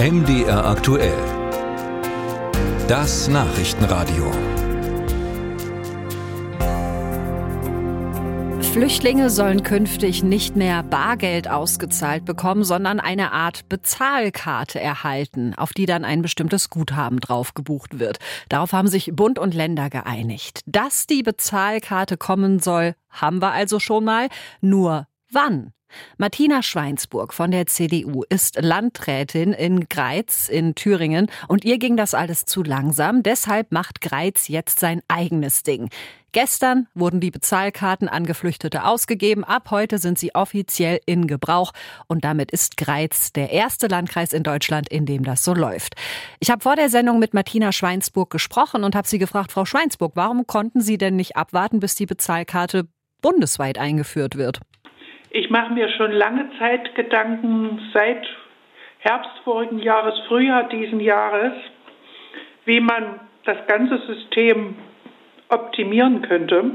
MDR aktuell. Das Nachrichtenradio. Flüchtlinge sollen künftig nicht mehr Bargeld ausgezahlt bekommen, sondern eine Art Bezahlkarte erhalten, auf die dann ein bestimmtes Guthaben drauf gebucht wird. Darauf haben sich Bund und Länder geeinigt. Dass die Bezahlkarte kommen soll, haben wir also schon mal. Nur wann? Martina Schweinsburg von der CDU ist Landrätin in Greiz in Thüringen und ihr ging das alles zu langsam. Deshalb macht Greiz jetzt sein eigenes Ding. Gestern wurden die Bezahlkarten an Geflüchtete ausgegeben. Ab heute sind sie offiziell in Gebrauch. Und damit ist Greiz der erste Landkreis in Deutschland, in dem das so läuft. Ich habe vor der Sendung mit Martina Schweinsburg gesprochen und habe sie gefragt, Frau Schweinsburg, warum konnten Sie denn nicht abwarten, bis die Bezahlkarte bundesweit eingeführt wird? Ich mache mir schon lange Zeit Gedanken, seit Herbst vorigen Jahres, Frühjahr diesen Jahres, wie man das ganze System optimieren könnte.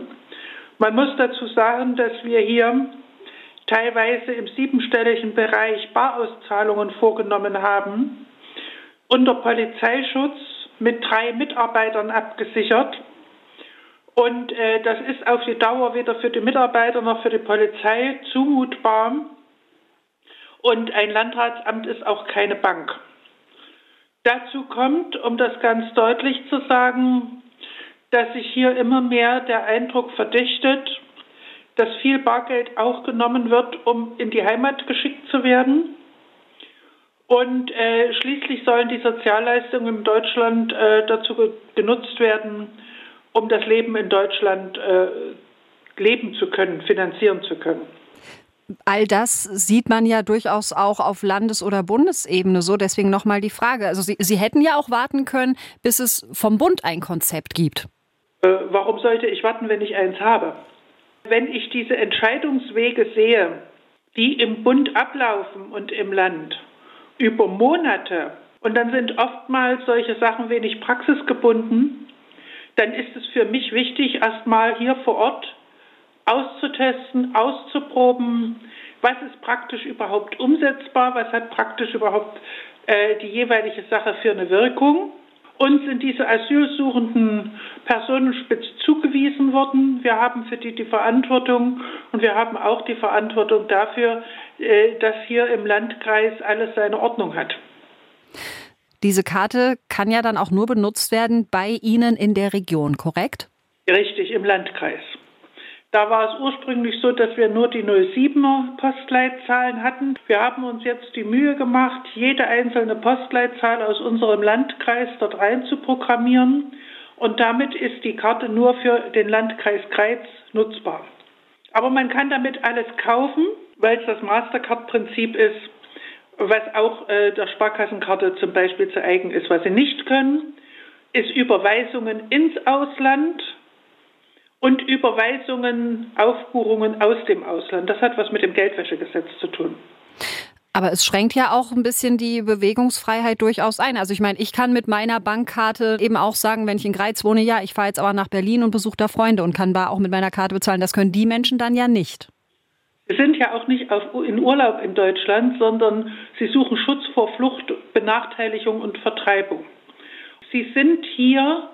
Man muss dazu sagen, dass wir hier teilweise im siebenstelligen Bereich Barauszahlungen vorgenommen haben, unter Polizeischutz mit drei Mitarbeitern abgesichert und äh, das ist auf die Dauer weder für die Mitarbeiter noch für die Polizei zumutbar. Und ein Landratsamt ist auch keine Bank. Dazu kommt, um das ganz deutlich zu sagen, dass sich hier immer mehr der Eindruck verdichtet, dass viel Bargeld auch genommen wird, um in die Heimat geschickt zu werden. Und äh, schließlich sollen die Sozialleistungen in Deutschland äh, dazu genutzt werden, um das Leben in Deutschland äh, leben zu können, finanzieren zu können. All das sieht man ja durchaus auch auf Landes- oder Bundesebene so. Deswegen nochmal die Frage. Also Sie, Sie hätten ja auch warten können, bis es vom Bund ein Konzept gibt. Äh, warum sollte ich warten, wenn ich eins habe? Wenn ich diese Entscheidungswege sehe, die im Bund ablaufen und im Land über Monate, und dann sind oftmals solche Sachen wenig praxisgebunden, dann ist es für mich wichtig, erstmal hier vor Ort auszutesten, auszuproben, was ist praktisch überhaupt umsetzbar, was hat praktisch überhaupt äh, die jeweilige Sache für eine Wirkung. Und sind diese asylsuchenden Personen spitz zugewiesen worden. Wir haben für die die Verantwortung und wir haben auch die Verantwortung dafür, äh, dass hier im Landkreis alles seine Ordnung hat. Diese Karte kann ja dann auch nur benutzt werden bei Ihnen in der Region, korrekt? Richtig, im Landkreis. Da war es ursprünglich so, dass wir nur die 07er Postleitzahlen hatten. Wir haben uns jetzt die Mühe gemacht, jede einzelne Postleitzahl aus unserem Landkreis dort rein zu programmieren. Und damit ist die Karte nur für den Landkreis Kreiz nutzbar. Aber man kann damit alles kaufen, weil es das Mastercard-Prinzip ist was auch äh, der Sparkassenkarte zum Beispiel zu eigen ist. Was sie nicht können, ist Überweisungen ins Ausland und Überweisungen, Aufbuchungen aus dem Ausland. Das hat was mit dem Geldwäschegesetz zu tun. Aber es schränkt ja auch ein bisschen die Bewegungsfreiheit durchaus ein. Also ich meine, ich kann mit meiner Bankkarte eben auch sagen, wenn ich in Greiz wohne, ja, ich fahre jetzt aber nach Berlin und besuche da Freunde und kann da auch mit meiner Karte bezahlen. Das können die Menschen dann ja nicht. Sie sind ja auch nicht auf, in Urlaub in Deutschland, sondern sie suchen Schutz vor Flucht, Benachteiligung und Vertreibung. Sie sind hier,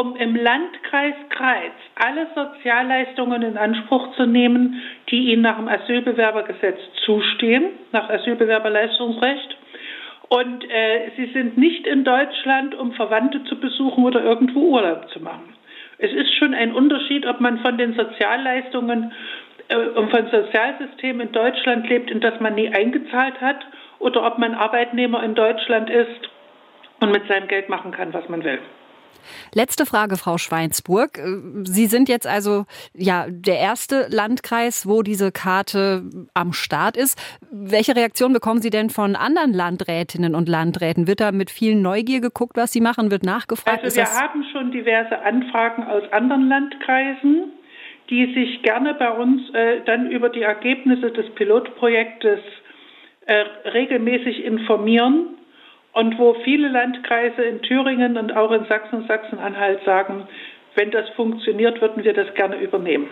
um im Landkreis Kreiz alle Sozialleistungen in Anspruch zu nehmen, die ihnen nach dem Asylbewerbergesetz zustehen, nach Asylbewerberleistungsrecht. Und äh, sie sind nicht in Deutschland, um Verwandte zu besuchen oder irgendwo Urlaub zu machen. Es ist schon ein Unterschied, ob man von den Sozialleistungen und von Sozialsystem in Deutschland lebt, in das man nie eingezahlt hat, oder ob man Arbeitnehmer in Deutschland ist und mit seinem Geld machen kann, was man will. Letzte Frage, Frau Schweinsburg. Äh, Sie sind jetzt also ja der erste Landkreis, wo diese Karte am Start ist. Welche Reaktion bekommen Sie denn von anderen Landrätinnen und Landräten? Wird da mit viel Neugier geguckt, was Sie machen? Wird nachgefragt? Also wir haben schon diverse Anfragen aus anderen Landkreisen die sich gerne bei uns äh, dann über die Ergebnisse des Pilotprojektes äh, regelmäßig informieren und wo viele Landkreise in Thüringen und auch in Sachsen, Sachsen-Anhalt sagen, wenn das funktioniert, würden wir das gerne übernehmen.